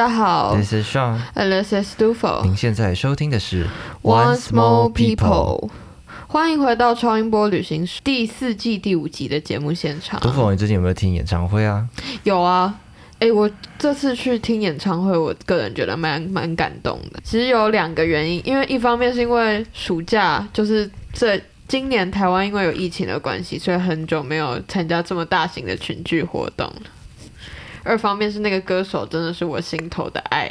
家好 This is Sean，，and this is Dufo。您现在收听的是 One Small People，欢迎回到超音波旅行社第四季第五集的节目现场。杜甫，你最近有没有听演唱会啊？有啊，哎、我这次去听演唱会，我个人觉得蛮蛮感动的。其实有两个原因，因为一方面是因为暑假，就是这今年台湾因为有疫情的关系，所以很久没有参加这么大型的群聚活动了。二方面是那个歌手真的是我心头的爱，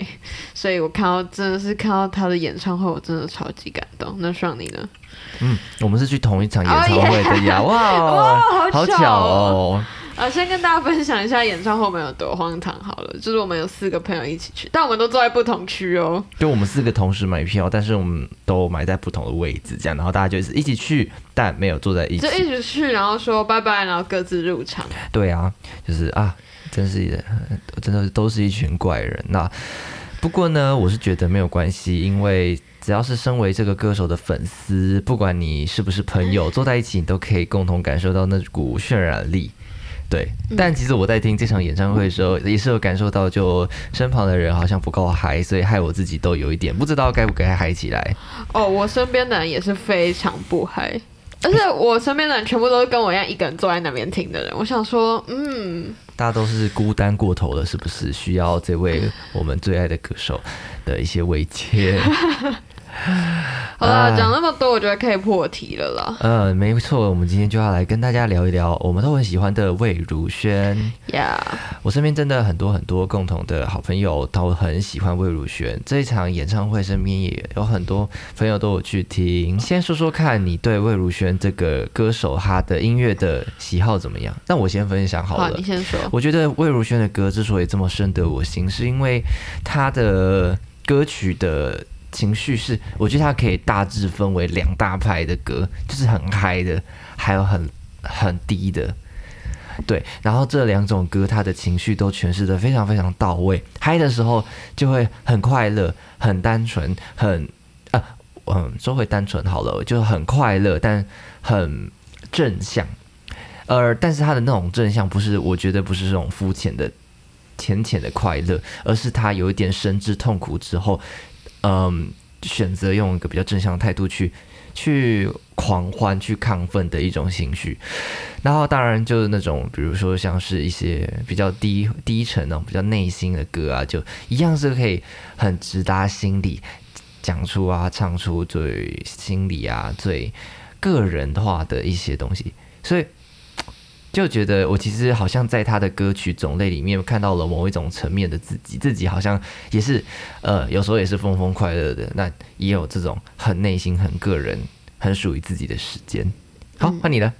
所以我看到真的是看到他的演唱会，我真的超级感动。那上你呢？嗯，我们是去同一场演唱会的呀！哇，哇，好巧巧哦！啊，先跟大家分享一下演唱会我们有多荒唐好了，就是我们有四个朋友一起去，但我们都坐在不同区哦。就我们四个同时买票，但是我们都买在不同的位置，这样，然后大家就是一起去，但没有坐在一起就。一起去，然后说拜拜，然后各自入场。对啊，就是啊，真是呃真的都是一群怪人。那不过呢，我是觉得没有关系，因为只要是身为这个歌手的粉丝，不管你是不是朋友，坐在一起，你都可以共同感受到那股渲染力。对，但其实我在听这场演唱会的时候，也是有感受到，就身旁的人好像不够嗨，所以害我自己都有一点不知道该不该嗨起来。哦，我身边的人也是非常不嗨，而且我身边的人全部都是跟我一样一个人坐在那边听的人。我想说，嗯，大家都是孤单过头了，是不是？需要这位我们最爱的歌手的一些慰藉。好了，啊讲那么多，我觉得可以破题了啦。呃，没错，我们今天就要来跟大家聊一聊我们都很喜欢的魏如萱。呀、我身边真的很多很多共同的好朋友都很喜欢魏如萱。这一场演唱会身边也有很多朋友都有去听。先说说看你对魏如萱这个歌手她的音乐的喜好怎么样？那我先分享好好，了你。先说。我觉得魏如萱的歌之所以这么深得我心，是因为她的歌曲的情绪是，我觉得它可以大致分为两大派的歌，就是很嗨的，还有很很低的。对，然后这两种歌，它的情绪都诠释的非常非常到位。嗨的时候就会很快乐、很单纯、很啊嗯，说回单纯好了，就很快乐，但很正向。呃，但是他的那种正向不是，我觉得不是这种肤浅的、浅浅的快乐，而是他有一点深知痛苦之后，嗯，选择用一个比较正向的态度去去狂欢、去亢奋的一种情绪。然后当然就是那种，比如说像是一些比较低低沉那种比较内心的歌啊，就一样是可以很直达心里，讲出啊、唱出最心里啊、最个人化的一些东西，所以。就觉得我其实好像在他的歌曲种类里面看到了某一种层面的自己，自己好像也是，呃，有时候也是疯疯快乐的，那也有这种很内心、很个人、很属于自己的时间。好，换你了，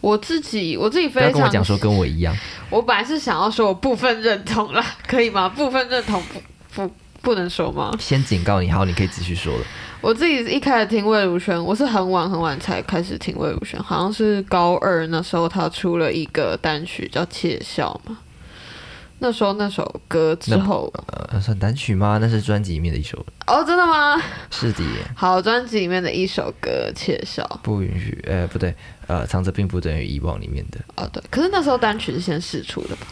我自己，我自己非不要跟我讲说跟我一样，我本来是想要说我部分认同啦，可以吗？部分认同不不不能说吗？先警告你，好，你可以继续说了。我自己一开始听魏如萱，我是很晚很晚才开始听魏如萱，好像是高二那时候她出了一个单曲叫《窃笑》嘛。那时候那首歌之后，呃，算单曲吗？那是专辑里面的一首，哦，真的吗？是的，好，专辑里面的一首歌《窃笑》。不允许，呃，不对，呃，藏着并不等于遗忘里面的，哦，对，可是那时候单曲是先试出的吧？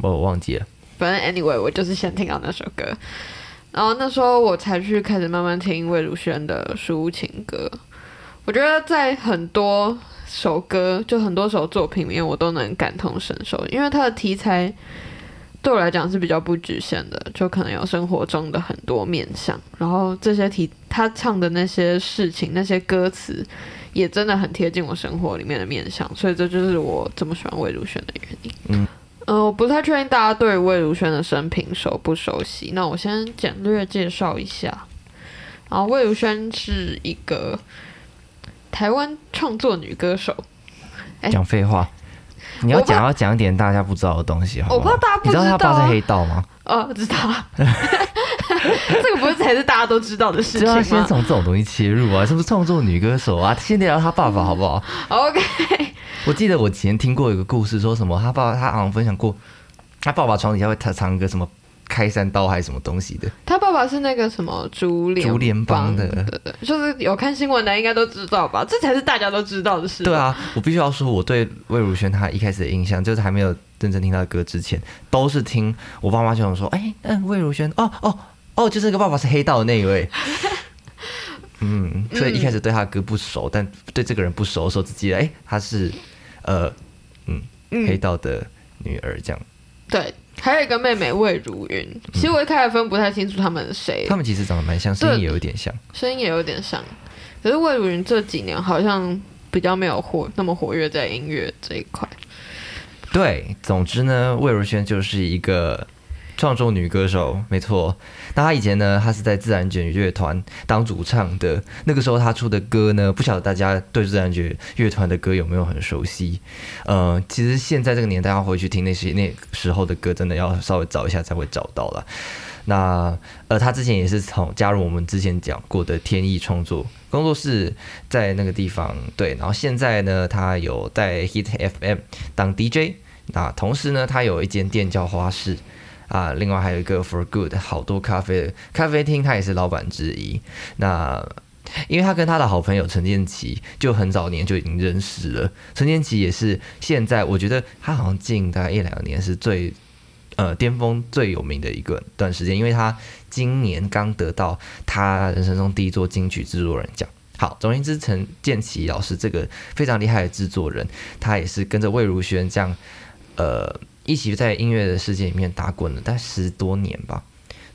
我忘记了。反正 anyway，我就是先听到那首歌，然后那时候我才去开始慢慢听魏如萱的抒情歌。我觉得在很多首歌，就很多首作品里面，我都能感同身受，因为它的题材对我来讲是比较不局限的，就可能有生活中的很多面向，然后这些题他唱的那些事情、那些歌词，也真的很贴近我生活里面的面向，所以这就是我这么喜欢魏如萱的原因。嗯，我不太确定大家对魏如萱的生平熟不熟悉，那我先简略介绍一下。然后魏如萱是一个台湾创作女歌手，哎讲废话，你要讲要讲一点大家不知道的东西，好不好？我怕大家不你知道他知道啊爸是黑道吗？哦，知道，这个不是才是大家都知道的事就要情先从这种东西切入啊，是不是创作女歌手啊？先聊他爸爸好不好？？OK，我记得我以前听过一个故事，说什么他爸爸他好像分享过，他爸爸床底下会藏藏一个什么开山刀还是什么东西的，他爸爸是那个什么竹联竹联帮的对对，就是有看新闻的应该都知道吧？这才是大家都知道的事。对，啊，我必须要说，我对魏如萱她一开始的印象就是还没有认真听他的歌之前，都是听我爸妈就想说，哎、嗯，魏如萱，哦哦哦，就是那个爸爸是黑道的那一位。嗯，所以一开始对他的歌不熟，但对这个人不熟的时候，只记得哎、他是呃嗯黑道的女儿这样。对，还有一个妹妹魏如云。其实我一开始分不太清楚他们是谁，他们其实长得蛮像，声音也有点像。声音也有点像。可是魏如云这几年好像比较没有活那么活跃在音乐这一块。对，总之呢，魏如萱就是一个创作女歌手，没错。那她以前呢，她是在自然卷乐团当主唱的。那个时候她出的歌呢，不晓得大家对自然卷乐团的歌有没有很熟悉？呃，其实现在这个年代要回去听那些那时候的歌，真的要稍微找一下才会找到了。那呃，他之前也是从加入我们之前讲过的天意创作工作室，在那个地方对，然后现在呢，他有在 Hit FM 当 DJ，那同时呢，他有一间店叫花市啊，另外还有一个 For Good 好多咖啡咖啡厅，他也是老板之一。那因为他跟他的好朋友陈建奇就很早年就已经认识了，陈建奇也是现在我觉得他好像近大概一两年是最呃巅峰最有名的一个段时间，因为他今年刚得到他人生中第一座金曲制作人奖。好，总而言之，陈建奇老师这个非常厉害的制作人，他也是跟着魏如萱这样，呃，一起在音乐的世界里面打滚了大概十多年吧。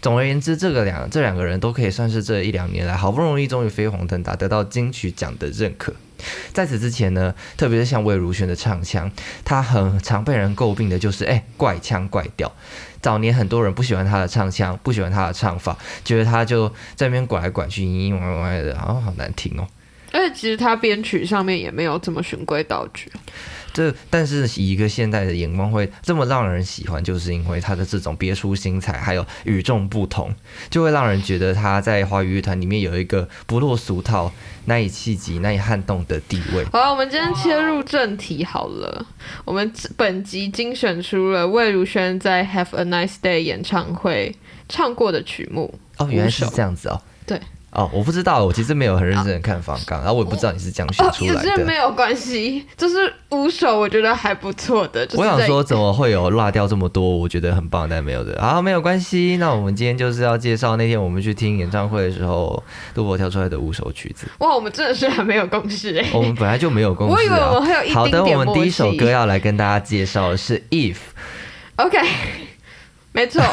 总而言之，这个两这两个人都可以算是这一两年来好不容易终于飞黄腾达，得到金曲奖的认可。在此之前呢，特别是像魏如萱的唱腔，她很常被人诟病的就是哎怪腔怪调。早年很多人不喜欢她的唱腔，不喜欢她的唱法，觉得她就在那边拐来拐去、嘤嘤歪歪的，好像好难听哦。而且其实他编曲上面也没有这么循规蹈矩。这但是以一个现代的眼光会这么让人喜欢，就是因为他的这种别出心裁，还有与众不同，就会让人觉得他在华语乐团里面有一个不落俗套、难以企及、难以撼动的地位。好了，我们今天切入正题好了。我们本集精选出了魏如萱在 Have a Nice Day 演唱会唱过的曲目。哦，原来是这样子哦。对。哦，我不知道，我其实没有很认真的看访纲，然后我也不知道你是这样选哦，出来也是没。有关系，就是五首我觉得还不错的。就是我想说，怎么会有落掉这么多？我觉得很棒，但没有的。好，没有关系。那我们今天就是要介绍那天我们去听演唱会的时候，杜博跳出来的五首曲子。哇，我们真的是还没有共识哎。我们本来就没有共识、啊。我以为我们会有一好的，我们第一首歌要来跟大家介绍的是《If》。OK，没错，《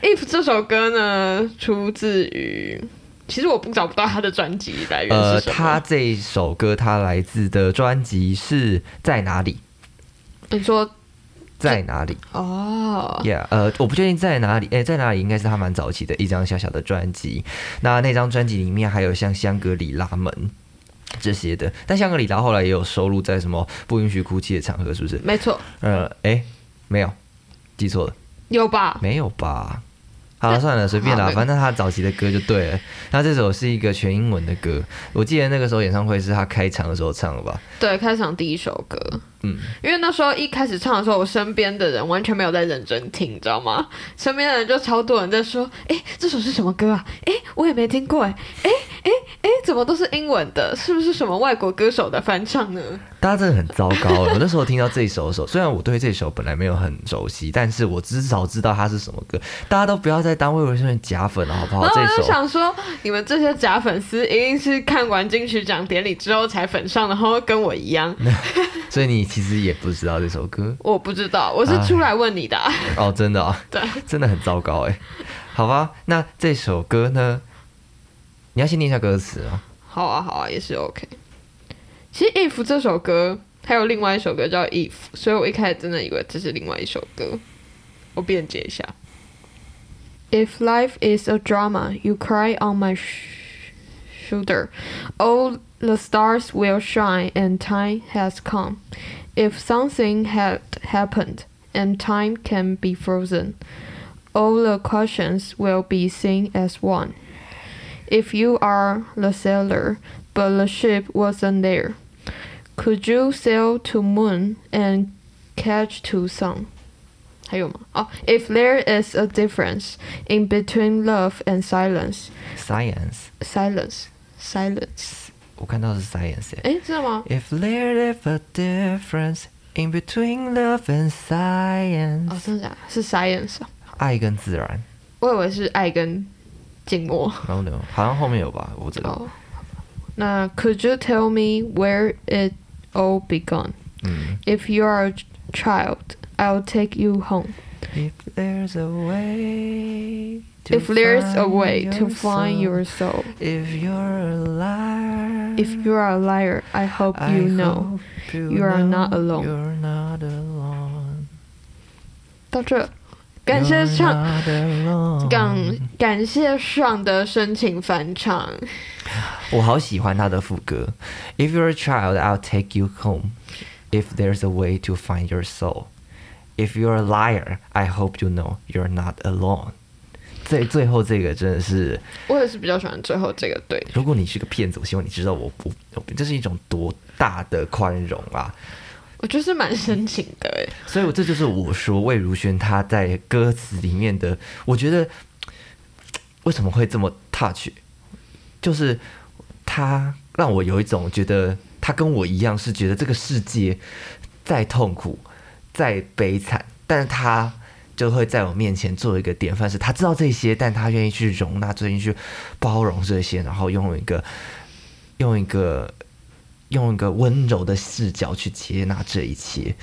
If》这首歌呢，出自于，其实我不找不到他的专辑来源呃，是什么。他这一首歌，他来自的专辑是在哪里？你说在哪里哦，？Yeah，呃，我不确定在哪里。哎、在哪里应该是他蛮早期的一张小小的专辑。那那张专辑里面还有像香格里拉门这些的，但香格里拉后来也有收录在什么不允许哭泣的场合，是不是？没错，呃，哎、没有，记错了。有吧？没有吧？好了，算了，随便啦，反正他早期的歌就对了。那这首是一个全英文的歌，我记得那个时候演唱会是他开场的时候唱的吧？对，开场第一首歌，嗯，因为那时候一开始唱的时候，我身边的人完全没有在认真听，你知道吗？身边的人就超多人在说：“哎，这首是什么歌啊？哎，我也没听过哎哎，怎么都是英文的？是不是什么外国歌手的翻唱呢大家真的很糟糕。我那时候听到这一首的时候，虽然我对这首本来没有很熟悉，但是我至少知道它是什么歌。大家都不要再当魏如萱的假粉了，好不？”好？然后我就想说，你们这些假粉丝一定是看完金曲奖典礼之后才粉上，然后跟我一样。所以你其实也不知道这首歌我不知道，我是出来问你的啊、哦，真的啊、对，真的很糟糕哎。好吧，那这首歌呢？你要先念一下歌词啊。好啊，好啊，也是 OK。其实《If》这首歌还有另外一首歌叫《If》，所以我一开始真的以为这是另外一首歌。我辩解一下。If life is a drama, you cry on my sh- shoulder. All the stars will shine and time has come. If something had happened and time can be frozen, all the questions will be seen as one. If you are the sailor, but the ship wasn't there, could you sail to moon and catch to sun? 还有吗？哦、i f there is a difference in between love and silence, Science， silence, silence. 我看到是 science 哎。诶，真的吗？ If there is a difference In between love and science，、哦，真的假的？是 science，啊爱跟自然。我以为是爱跟 静默。 No no，好像后面有吧，我不知道。哦，那 Could you tell me where it all begun? 嗯 If you are a child, I'll take you home. ，If there's a way to If there's a find way to your find soul, your soul, If you're a liar, if you are a liar, I hope I you know. hope you you are know not alone. You're not alone. 到这， 感谢上感感谢上的深情翻唱。我好喜欢他的副歌。If you're a child, I'll take you home. If there's a way to find your soul. If you're a liar, I hope you know you're not alone. 最最后这个真的是，我也是比较喜欢最后这个对。如果你是个骗子，我希望你知道我不，我这是一种多大的宽容啊！我就是蛮深情的哎，所以我这就是我说魏如萱她在歌词里面的，我觉得为什么会这么 touch，就是她让我有一种觉得她跟我一样是觉得这个世界再痛苦、再悲惨，但是她就会在我面前做一个典范，是她知道这些，但她愿意去容纳、愿意去包容这些，然后用一个用一个用一个温柔的视角去接纳这一切。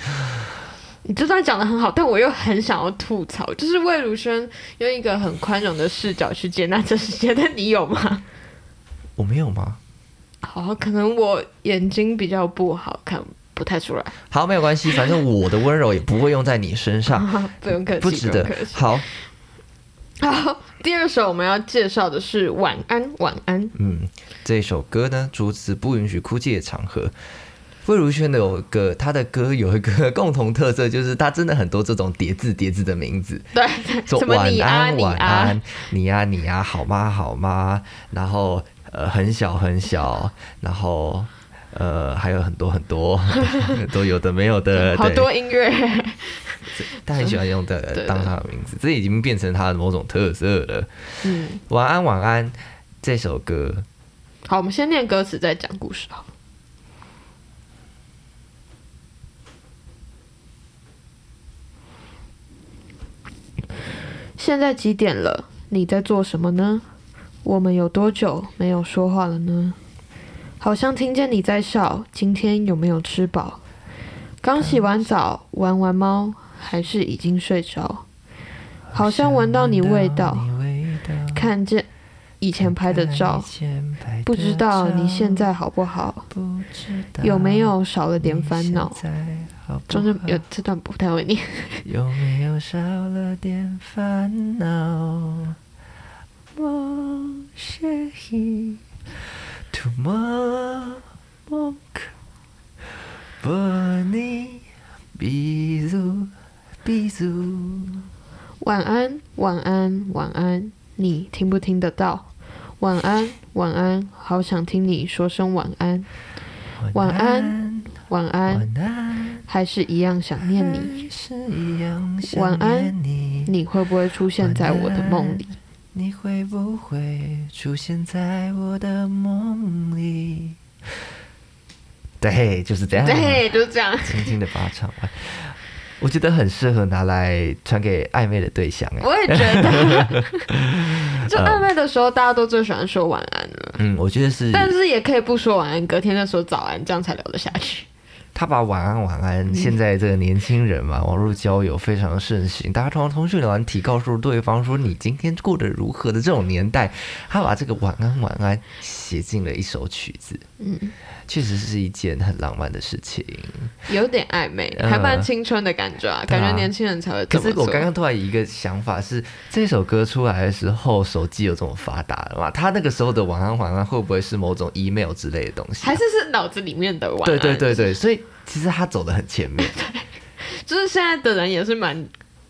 你这段讲的很好，但我又很想要吐槽，就是魏如萱用一个很宽容的视角去接纳这世界，但你有吗？我没有吗？好，可能我眼睛比较不好看，不太出来。好，没有关系，反正我的温柔也不会用在你身上，不用客气，不值得。好，好，第二首我们要介绍的是《晚安晚安》。嗯，这首歌呢，主旨不允许哭泣的场合。魏如萱的有个她的歌有一个共同特色，就是她真的很多这种叠字叠字的名字，对对，说晚安晚安，，你呀你啊，好吗好吗？然后呃很小很小，然后呃还有很多很多 都有的没有的，好多音乐。他很喜欢用的对当他的名字，这已经变成他的某种特色了。嗯，晚安晚安这首歌，好，我们先念歌词，再讲故事好。现在几点了？你在做什么呢？我们有多久没有说话了呢？好像听见你在笑。今天有没有吃饱？刚洗完澡，玩完猫，还是已经睡着？好像闻到你味道，看见以前拍的照，不知道你现在好不好？有没有少了点烦恼？中间有这段不太会念。有没有少了点烦恼？晚安，晚安，晚安，你听不听得到？晚安，晚安，好想听你说声晚安。晚安晚安，晚安，还是一样想念你。晚安你你会不会出现在我的梦里？你会不会出现在我的梦里？对，就是这样。对，就是这样。轻轻的把它唱完，我觉得很适合拿来传给暧昧的对象。哎，我也觉得，就暧昧的时候，大家都最喜欢说晚安了，嗯，我觉得是，但是也可以不说晚安，隔天再说早安，这样才聊得下去。他把晚安晚安，现在这个年轻人嘛，网络交友非常盛行，大家通过通讯软体告诉对方说你今天过得如何的这种年代，他把这个晚安晚安写进了一首曲子，嗯，确实是一件很浪漫的事情。有点暧昧，嗯还蛮青春的感觉啊，感觉年轻人才会做。可是我刚刚突然有一个想法是，这首歌出来的时候，手机有这么发达了嘛？他那个时候的晚安晚安会不会是某种 email 之类的东西啊、还是是脑子里面的晚安。对对对对，所以其实他走的很前面。就是现在的人也是蛮，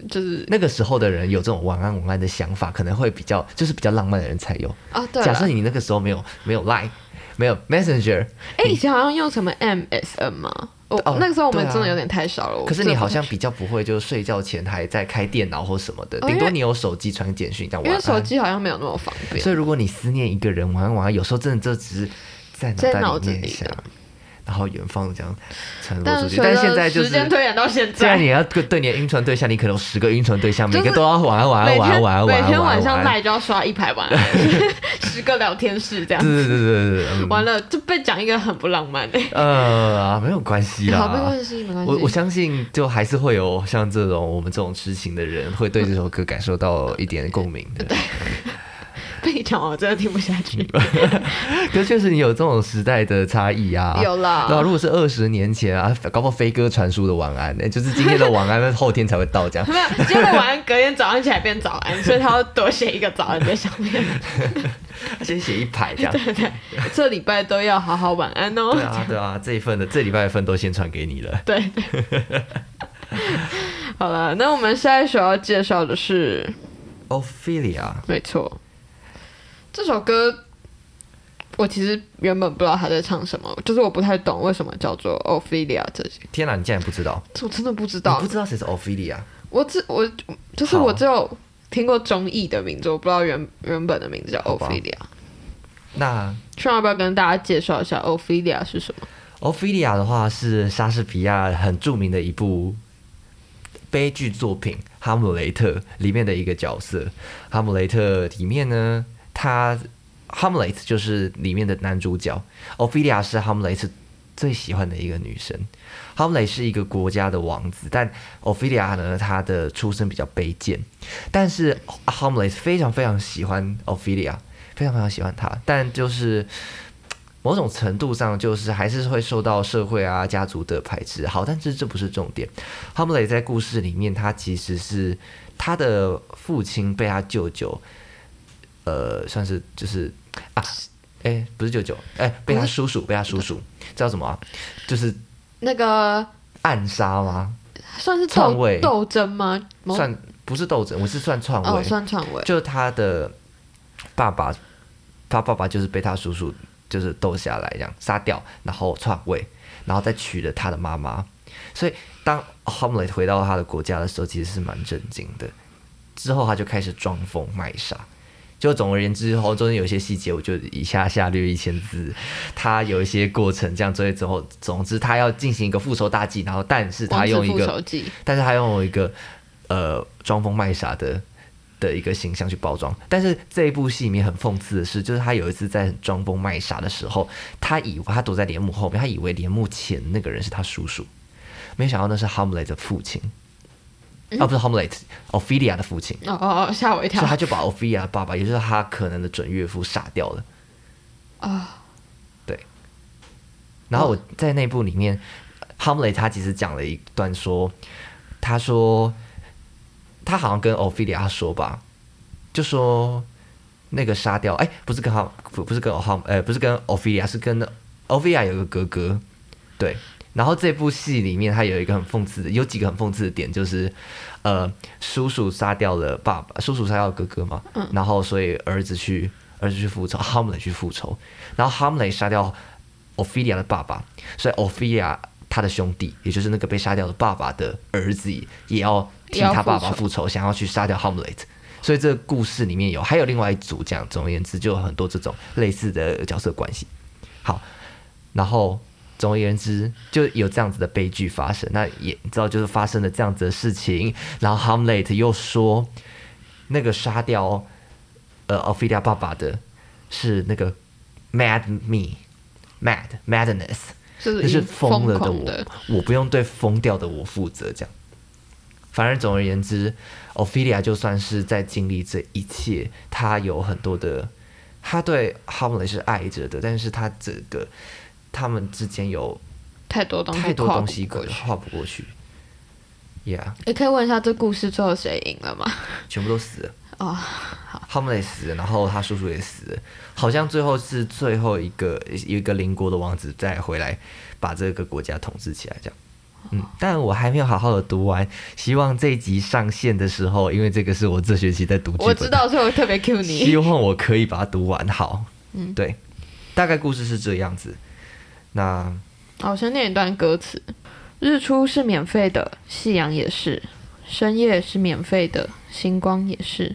就是那个时候的人有这种晚安晚安的想法，可能会比较就是比较浪漫的人才有。哦，对。假设你那个时候没有没有 Line，没有 Messenger，哎，以前好像用什么 MSN 吗？那个时候我们真的有点太少了。我可是你好像比较不会，就是睡觉前还在开电脑或什么的，顶多你有手机传简讯这样为手机好像没有那么方便。所以如果你思念一个人晚安晚安，有时候真的就只是在脑袋里面想。然后远方这样传播出去。但随着但现在就是时间推演到现现在在，你要对对你的晕船对象，你可能有十个晕船对象，每个都要玩玩玩玩每天晚安晚安每天晚上。赖就要刷一排晚安，十个聊天室这样对。对对对对完了，就被讲一个很不浪漫的。呃，没有关系啦，没啦。关系，没关系。我我相信，就还是会有像这种我们这种痴情的人，会对这首歌感受到一点共鸣的。被你讲完，我真的听不下去。可确实你有这种时代的差异啊。有啦对啊，如果是二十年前啊，搞不好飞鸽传书的晚安，哎，就是今天的晚安，后天才会到这样。没有，今天的晚安，隔天早上起来变早安，所以他要多写一个早安在上面。先写一排这样。对对，这礼拜都要好好晚安哦。对啊，对啊，这一份的这礼拜的份都先传给你了。对对。好了，那我们下一首要介绍的是，Ophelia，没错，这首歌我其实原本不知道他在唱什么，就是我不太懂为什么叫做 Ophelia 这些，天哪，你竟然不知道？这我真的不知你道不。知道谁是 Ophelia？我只我就是我只有听过中译的名字，我不知道原原本的名字叫 Ophelia。那需要不要跟大家介绍一下 Ophelia 是什么？Ophelia 的话是莎士比亚很著名的一部悲剧作品《哈姆雷特》里面的一个角色。哈姆雷特里面呢，他 Hamlet 就是里面的男主角，Ophelia 是哈姆雷特最喜欢的一个女生。哈姆雷是一个国家的王子，但 Ophelia 呢，她的出身比较卑贱，但是哈姆雷特非常非常喜欢 Ophelia，非常非常喜欢她，但就是某种程度上，就是还是会受到社会啊、家族的排斥。好，但是这不是重点。哈姆雷在故事里面，他其实是他的父亲被他舅舅，呃，算是就是啊，哎，不是舅舅，哎，被他叔叔，被他叔叔，叫什么啊、就是那个暗杀吗？算是篡位斗争吗？算不是斗争，我是算篡位。哦，算篡位。就他的爸爸，他爸爸就是被他叔叔就是斗下来，这样杀掉，然后篡位，然后再娶了他的妈妈。所以当 Hamlet 回到他的国家的时候，其实是蛮震惊的。之后他就开始装疯卖傻。就总而言之，后中间有一些细节，我就以下下略一千字。他有一些过程，这样之类之后，总之他要进行一个复仇大计，然后但是他用一个，但是他用一个呃装疯卖傻的的一个形象去包装。但是这一部戏里面很讽刺的是，就是他有一次在装疯卖傻的时候，他以为他躲在帘幕后面，他以为帘幕前那个人是他叔叔，没想到那是 Hamlet 的父亲。啊，不是 Hamlet，Ophelia 的父亲，哦哦哦，吓我一跳所以他就把 Ophelia 的爸爸，也就是他可能的准岳父杀掉了。啊！对然后我在那部里面，Hamlet 他其实讲了一段说，他说他好像跟 Ophelia 说吧，就说那个杀掉，哎，不是跟他不不是跟 Ham 呃不是跟 Ophelia，是跟 Ophelia 有个哥哥，对。然后这部戏里面，它有一个很讽刺的，有几个很讽刺的点，就是，呃，叔叔杀掉了爸爸，叔叔杀掉了哥哥嘛，然后所以儿子去儿子去复仇，Hamlet 去复仇，然后 Hamlet 杀掉 Ophelia 的爸爸，所以 Ophelia 他的兄弟，也就是那个被杀掉的爸爸的儿子，也要替他爸爸复仇，想要去杀掉 Hamlet。所以这个故事里面有，还有另外一组这样，总而言之，就有很多这种类似的角色关系。好，然后总而言之，就有这样子的悲剧发生。那也你知道，就是发生了这样子的事情，然后 Hamlet 又说，那个杀掉呃 Ophelia 爸爸的是那个 Mad Me，Mad Madness，就是疯疯了的我，的，我不用对疯掉的我负责，这样。反正总而言之，Ophelia 就算是在经历这一切，她有很多的，她对 Hamlet 是爱着的，但是她这个他们之间有太多东西太多跨东西。跨不过去，Yeah，也可以问一下，这故事最后谁赢了吗？全部都死了。哦，Hamlet 死了，然后他叔叔也死了，好像最后是最后一个有一个邻国的王子再回来把这个国家统治起来，这样。嗯，但我还没有好好的读完，希望这一集上线的时候，因为这个是我这学期在读我知道，所以我特别 Q 你希你。望我可以把它读完好。嗯，对，大概故事是这样子。那好，我先念一段歌词：日出是免费的，夕阳也是；深夜是免费的，星光也是。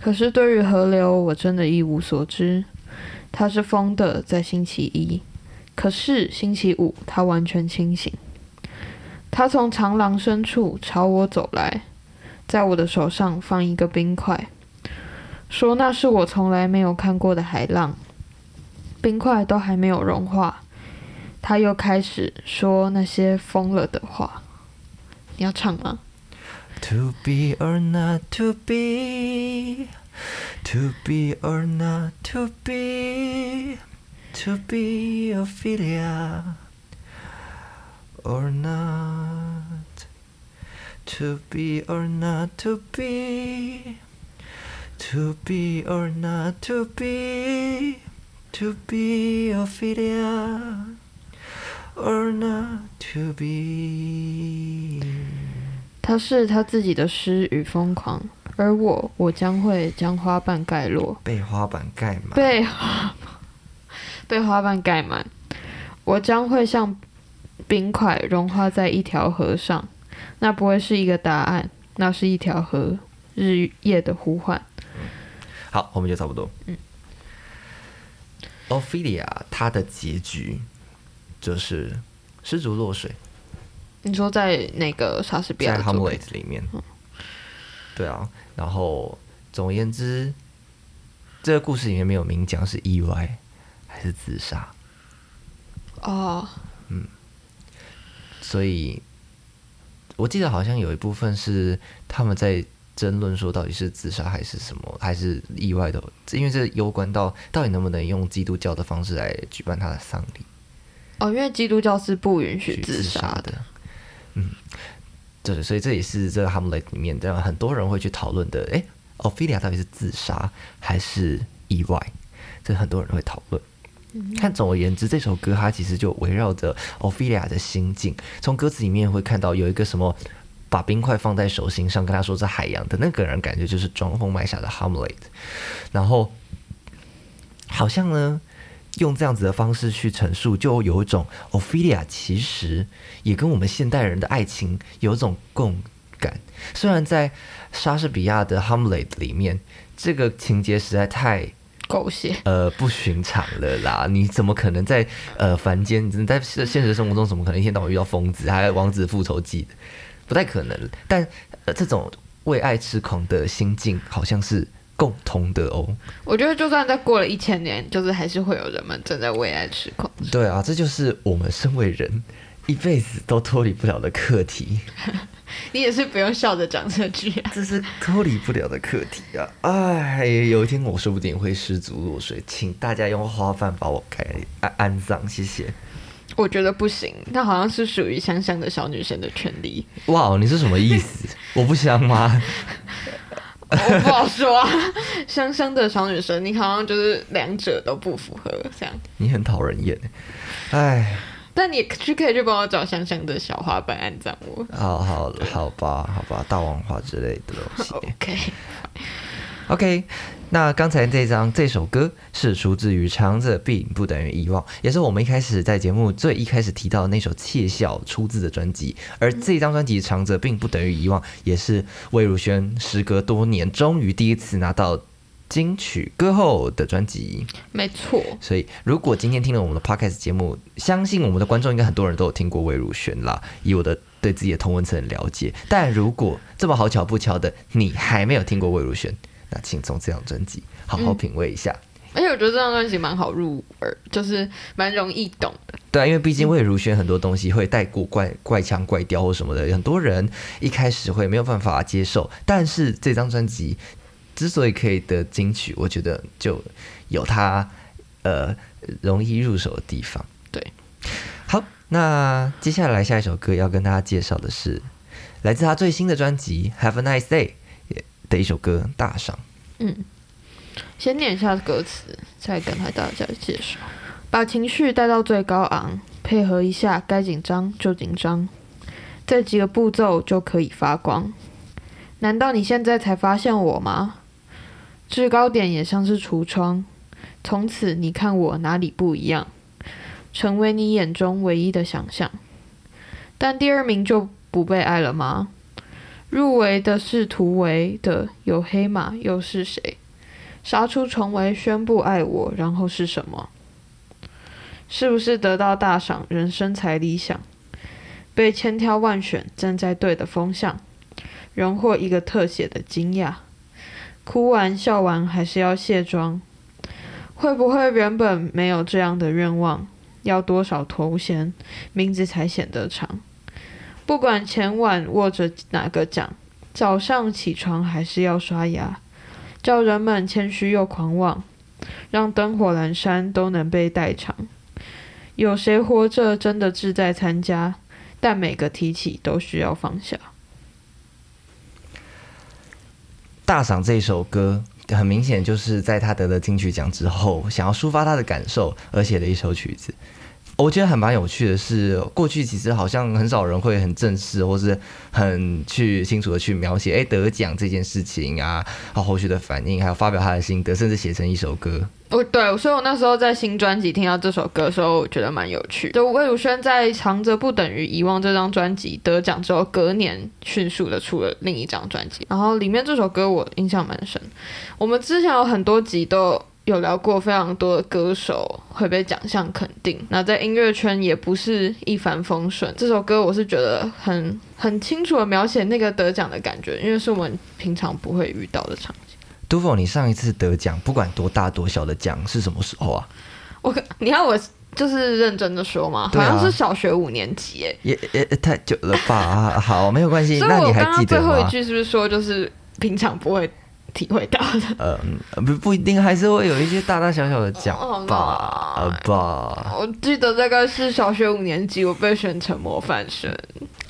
可是对于河流，我真的一无所知。它是风的，在星期一；可是星期五他完全清醒，他从长廊深处朝我走来，在我的手上放一个冰块，说那是我从来没有看过的海浪，冰块都还没有融化。他又开始说那些疯了的话。你要唱吗？To be or not to be, to be or not to be, to be Ophelia or not, to be or not to be, to be or not to be, to be Ophelia or not to be. 他是他自己的诗与疯狂，而我，我将会将花瓣盖落，被花瓣盖满。被被花瓣盖满，我将会像冰块融化在一条河上，那不会是一个答案，那是一条河，日夜的呼唤。好，后面就差不多。嗯，Ophelia 她的结局就是失足落水，你说在那个莎士比亚在的作品。Hamlet 里面。对啊，然后总而言之，这个故事里面没有明讲是意外还是自杀，哦，嗯所以我记得好像有一部分是他们在争论说到底是自杀还是什么，还是意外的，因为这攸关到到底能不能用基督教的方式来举办他的丧礼。哦，因为基督教是不允许自杀的。的。嗯，对，所以这也是这个 Hamlet 里面这样很多人会去讨论的。诶 o p h e l i a 到底是自杀还是意外？这很多人会讨论。看总而言之，这首歌它其实就围绕着 Ophelia 的心境。从歌词里面会看到有一个什么，把冰块放在手心上，跟他说是海洋的那个人，感觉就是装疯卖傻的 Hamlet。然后好像呢，用这样子的方式去陈述，就有一种 Ophelia 其实也跟我们现代人的爱情有一种共感。虽然在莎士比亚的 Hamlet 里面，这个情节实在太狗血。呃不寻常了啦！你怎么可能在呃凡间？你在现现实生活中怎么可能一天到晚遇到疯子，还有王子复仇记的？不太可能。但呃，这种为爱痴狂的心境好像是共同的哦。我觉得就算再过了一千年，就是还是会有人们正在为爱痴狂。对啊，这就是我们身为人一辈子都脱离不了的课题，你也是不用笑着讲这句、啊。这是脱离不了的课题啊！哎，有一天我说不定会失足落水，请大家用花瓣把我盖安安葬，谢谢。我觉得不行，那好像是属于香香的小女生的权利，哇，你是什么意思？我不香吗？我不好说啊。香香的小女生，你好像就是两者都不符合这样。你很讨人厌，哎，但你去可以去帮我找香香的小花瓣安葬我。好好好吧，好吧，大王花之类的东西。OK，OK，那刚才这张这首歌是出自于《长者并不等于遗忘》，也是我们一开始在节目最一开始提到的那首《窃笑》出自的专辑。而这张专辑《长者并不等于遗忘》，也是魏如萱时隔多年终于第一次拿到金曲歌后的专辑。没错，所以，如果今天听了我们的 podcast 节目，相信我们的观众应该很多人都有听过魏如萱啦。以我的对自己的同文层的了解，但如果这么好巧不巧的你还没有听过魏如萱，那请从这张专辑好好品味一下。而且我觉得这张专辑蛮好入耳，就是蛮容易懂的。对啊，因为毕竟魏如萱很多东西会带过怪怪腔怪调或什么的，很多人一开始会没有办法接受。但是这张专辑之所以可以得金曲，我觉得就有它呃容易入手的地方。对，好，那接下来下一首歌要跟大家介绍的是来自他最新的专辑《Have a Nice Day》的一首歌《大赏》。嗯，先念一下歌词，再跟大家介绍。把情绪带到最高昂，配合一下，该紧张就紧张，这几个步骤就可以发光。难道你现在才发现我吗？制高点也像是橱窗，从此你看我哪里不一样，成为你眼中唯一的想象。但第二名就不被爱了吗？入围的是突围的，有黑马又是谁？杀出重围，宣布爱我，然后是什么？是不是得到大赏，人生才理想？被千挑万选，站在对的风向，荣获一个特写的惊讶。哭完笑完，还是要卸妆。会不会原本没有这样的愿望？要多少头衔，名字才显得长？不管前晚握着哪个奖，早上起床还是要刷牙，叫人们谦虚又狂妄，让灯火阑珊都能被代偿。有谁活着真的志在参加？但每个提起都需要放下。大赏这首歌，很明显就是在他得了金曲奖之后，想要抒发他的感受而写的一首曲子。我觉得很蛮有趣的是，过去其实好像很少人会很正式，或是很去清楚的去描写，哎，得奖这件事情啊，他后续的反应，还有发表他的心得，甚至写成一首歌。哦对，所以我那时候在新专辑听到这首歌的时候，我觉得蛮有趣。就魏如萱在《藏着不等于遗忘》这张专辑得奖之后，隔年迅速的出了另一张专辑，然后里面这首歌我印象蛮深。我们之前有很多集都。有聊过非常多的歌手会被奖项肯定，那在音乐圈也不是一帆风顺。这首歌我是觉得很很清楚的描写那个得奖的感觉，因为是我们平常不会遇到的场景。杜甫，你上一次得奖，不管多大多小的奖是什么时候啊？我你要我就是认真的说吗？好像是小学五年级，哎，也也太久了吧？好，没有关系。那你还记得最后一句是不是说就是平常不会？体会到的，呃，不不一定，还是会有一些大大小小的奖吧，呃吧。我记得大概是小学五年级，我被选成模范生。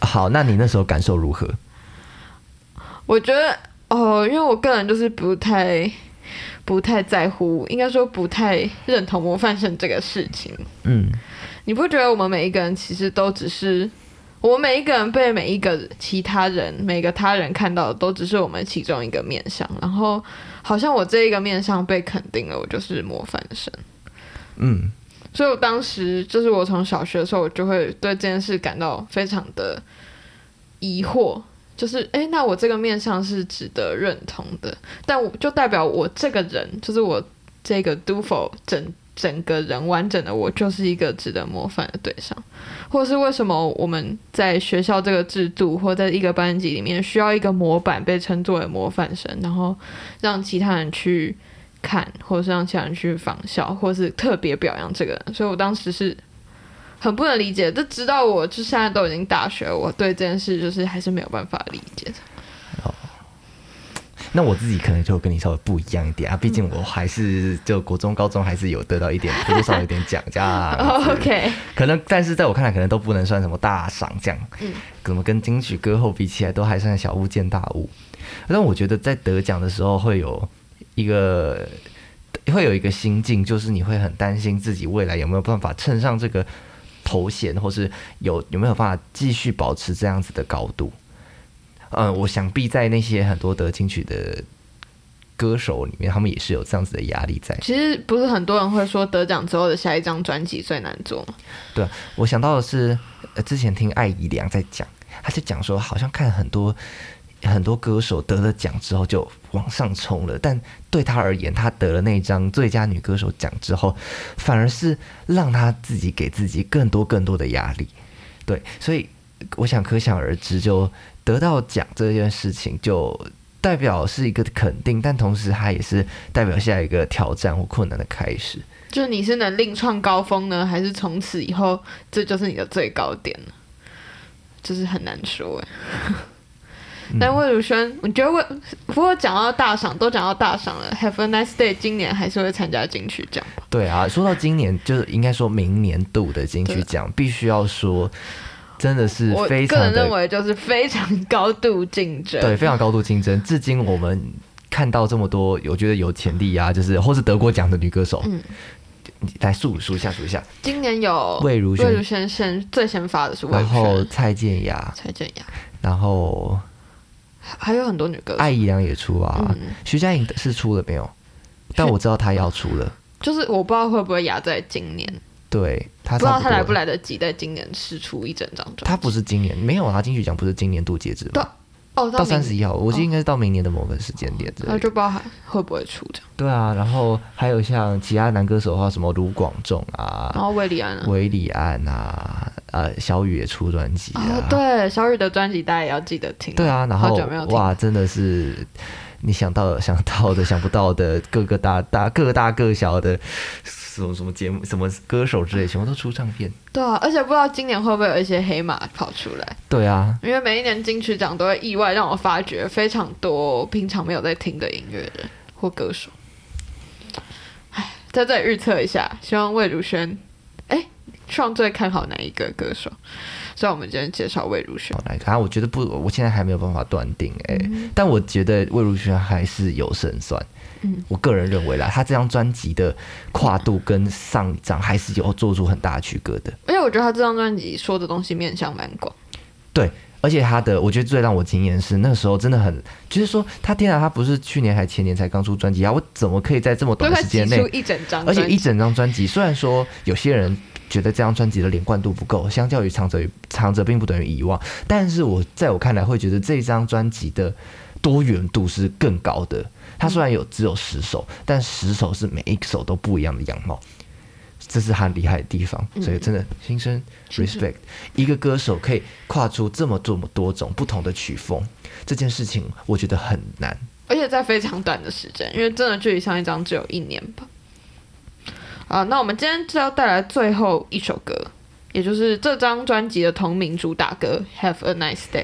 好，那你那时候感受如何？我觉得，哦，因为我个人就是不太不太在乎，应该说不太认同模范生这个事情。嗯，你不觉得我们每一个人其实都只是？我们每一个人被每一个其他人、每个他人看到的，都只是我们其中一个面相。然后，好像我这一个面相被肯定了，我就是模范生。嗯，所以我当时就是我从小学的时候，我就会对这件事感到非常的疑惑，就是哎，那我这个面相是值得认同的，但我就代表我这个人，就是我这个 do for 整。整个人完整的我就是一个值得模范的对象，或是为什么我们在学校这个制度或在一个班级里面需要一个模板被称作为模范生，然后让其他人去看，或是让其他人去仿效，或是特别表扬这个人。所以我当时是很不能理解，这直到我就现在都已经大学，我对这件事就是还是没有办法理解的。那我自己可能就跟你稍微不一样一点啊，毕竟我还是就国中、高中还是有得到一点 多多少有点奖这样。OK，可能但是在我看来，可能都不能算什么大赏奖。嗯，怎么跟金曲歌后比起来，都还算小巫见大巫。但我觉得在得奖的时候，会有一个会有一个心境，就是你会很担心自己未来有没有办法乘上这个头衔，或是有有没有办法继续保持这样子的高度。嗯，我想必在那些很多得金曲的歌手里面，他们也是有这样子的压力在。其实不是很多人会说得奖之后的下一张专辑最难做吗？对，我想到的是，呃，之前听艾怡良在讲，他就讲说，好像看很多很多歌手得了奖之后就往上冲了，但对他而言，他得了那张最佳女歌手奖之后，反而是让他自己给自己更多更多的压力。对，所以我想可想而知就。得到奖这件事情，就代表是一个肯定，但同时它也是代表下一个挑战或困难的开始。就你是能另创高峰呢，还是从此以后这就是你的最高点呢？就是很难说哎。但魏如萱，我觉得魏不过讲到大赏，都讲到大赏了，Have a nice day，今年还是会参加金曲奖吧？对啊，说到今年，就是应该说明年度的金曲奖，必须要说。真的是非常，个人认为就是非常高度竞争，对，非常高度竞争。至今我们看到这么多，我觉得有潜力啊，就是或是得过奖的女歌手，嗯，来数数一下，数一下。今年有魏如萱，魏如萱先最先发的是魏如萱，然后蔡健雅，蔡健雅，然后还有很多女歌手，艾怡良也出啊，徐佳莹是出了没有？但我知道她要出了，就是我不知道会不会压在今年。对他不知道他来不来得及在今年试出一整张专辑。他不是今年没有拿金曲奖，不是今年度截止吗？哦，到明三十一号，我记得应该是到明年的某个时间点之类的。那就包含会不会出这样。对啊，然后还有像其他男歌手的话，什么卢广仲啊然啊、后韦礼安啊，韦礼安啊、呃小雨也出专辑哦啊，，对，小雨的专辑大家也要记得听。对啊，然后哇，真的是你想到想到的、想不到的，各个大大各大各小的什么什么节目、什么歌手之类，全部都出唱片。对啊，而且不知道今年会不会有一些黑马跑出来，对啊，因为每一年金曲奖都会意外让我发掘非常多平常没有在听的音乐人或歌手。唉，在这里预测一下，希望魏如萱，哎，创最看好哪一个歌手？所以我们今天介绍魏如萱好。来看，我觉得不，我现在还没有办法断定哎、嗯但我觉得魏如萱还是有胜算。嗯我个人认为啦，她这张专辑的跨度跟上一张还是有做出很大的区隔的。而且我觉得他这张专辑说的东西面向蛮广，对，而且他的，我觉得最让我惊艳是那个时候真的很，就是说他天啊，他不是去年还前年才刚出专辑啊，我怎么可以在这么短时间内挤出，一整张专辑，而且一整张专辑，虽然说有些人觉得这张专辑的连贯度不够，相较于长者长者并不等于遗忘，但是我在我看来会觉得这张专辑的多元度是更高的。它虽然有只有十首，但十首是每一首都不一样的样貌，这是他厉害的地方。所以真的心生 respect，一个歌手可以跨出这么这么多种不同的曲风，这件事情我觉得很难。而且在非常短的时间，因为真的距离上一张只有一年吧。啊，那我们今天就要带来最后一首歌，也就是这张专辑的同名主打歌《Have a Nice Day》。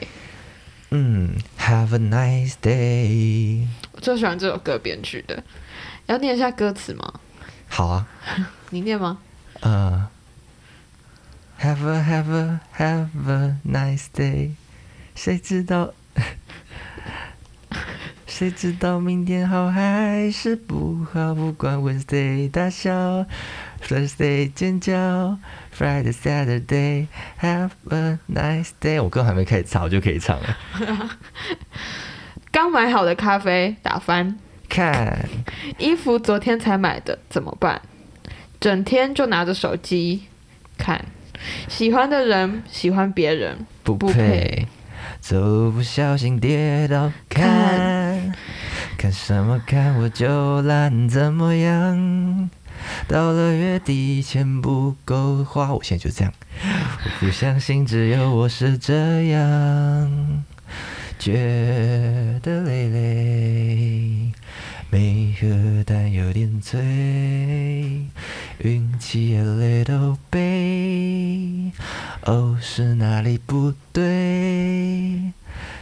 嗯，Have a nice day。我最喜欢这首歌编曲的，要念一下歌词吗？好啊。你念吗？呃、h a v e a have a have a nice day。谁知道？谁知道明天好还是不好？不管 Wednesday 大笑，Thursday 尖叫，Friday Saturday have a nice day。我歌还没开始唱，我就可以唱了。刚买好的咖啡打翻，看，衣服昨天才买的怎么办？整天就拿着手机看，喜欢的人喜欢别人，不不配配，走路不小心跌倒，看看什么看我就烂，怎么样？到了月底钱不够花，我现在就这样，我不相信只有我是这样，觉得累累，没喝但有点醉，运气也 little 背，哦是哪里不对？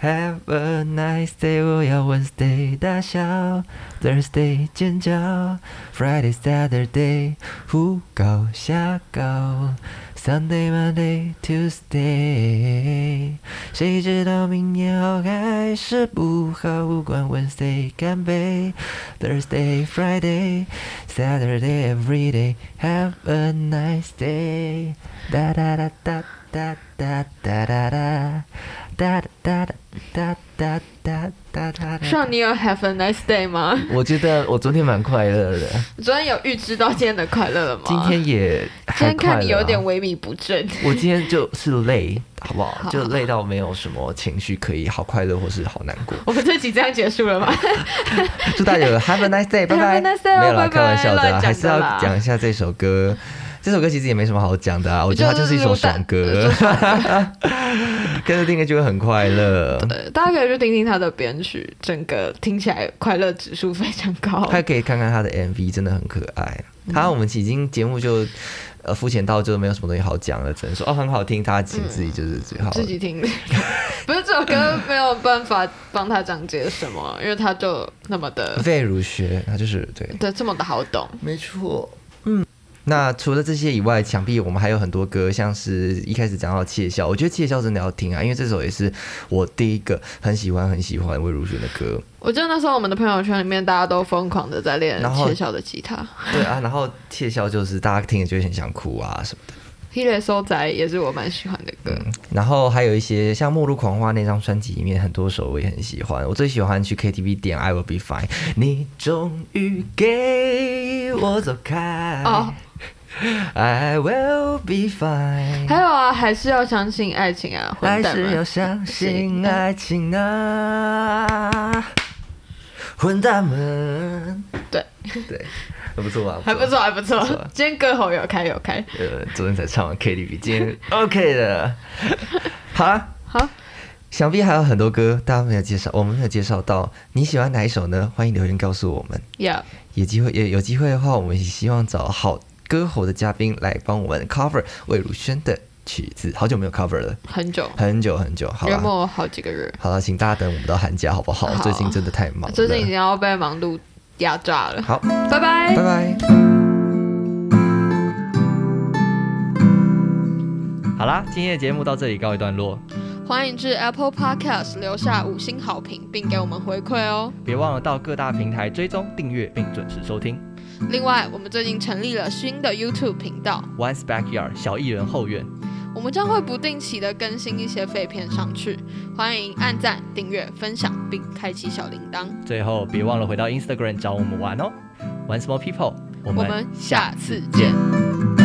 have a nice day. 我要 Wednesday 大笑，Thursday 尖叫，Friday, Saturday 胡搞瞎搞，Sunday, Monday, Tuesday。谁知道明年好还是不好？不管 Wednesday 干杯，Thursday, Friday, Saturday, every day. Have a nice day. 哒哒哒哒哒哒哒哒哒 上你有 have a nice day 吗？我觉得我昨天蛮快乐的。昨天有预知到今天的快乐了吗？今天也。今天看你有点萎靡不振。我今天就是累，好不好？就累到没有什么情绪可以好快乐或是好难过。我们这集这样结束了吗？祝大家有 have a nice day，拜拜。没有了，开玩笑的，还是要讲一下这首歌。这首歌其实也没什么好讲的啊，我觉得它就是一首爽歌。跟着听歌就会很快乐。对，大家可以去听听他的编曲，整个听起来快乐指数非常高。还可以看看他的 MV，真的很可爱。他我们已经节目就呃肤浅到就没有什么东西好讲了，只能说哦很好听，大家请自己就是最好的。自己听，不是这首歌 没有办法帮他讲解什么，因为他就那么的费如学，他就是对，对这么的好懂。没错。嗯，那除了这些以外，想必我们还有很多歌，像是一开始讲到《窃笑》，我觉得《窃笑》真的要听啊，因为这首也是我第一个很喜欢很喜欢魏如萱的歌。我记得那时候我们的朋友圈里面，大家都疯狂的在练窃笑的吉他。对啊，然后《窃笑》就是大家听了就会很想哭啊什么的。《Hile 收仔》也是我蛮喜欢的歌。然后还有一些像《末路狂花》那张专辑里面很多首我也很喜欢，我最喜欢去 KTV 点《I Will Be Fine》。你终于给我走开。哦，I will be fine。还有啊，还是要相信爱情啊，还是要。相信爱情啊，混蛋们。对对，还不错 吧？还不错，还不错。今天歌喉有开有开。呃，昨天才唱完 KTV，今天 OK 的。好啊，好，想必还有很多歌大家没有介绍，我们没有介绍到。你喜欢哪一首呢？欢迎留言告诉我们。呀、有机会也有机会的话，我们也希望找好歌喉的嘉宾来帮我们 cover 魏如萱的曲子。好久没有 cover 了，很久，很久很久。好了，约莫好几个月。好了，请大家等我们到寒假好不好？好最近真的太忙了。最近已经要被忙碌压榨了。好，拜拜拜。拜。好啦，今天的节目到这里告一段落，欢迎至 Apple Podcast 留下五星好评，并给我们回馈哦。别忘了到各大平台追踪、订阅并准时收听。另外，我们最近成立了新的 YouTube 频道，One's Backyard 小艺人后院，我们将会不定期的更新一些废片上去，欢迎按赞、订阅、分享，并开启小铃铛。最后别忘了回到 Instagram 找我们玩哦。One Small People，我我们下次见。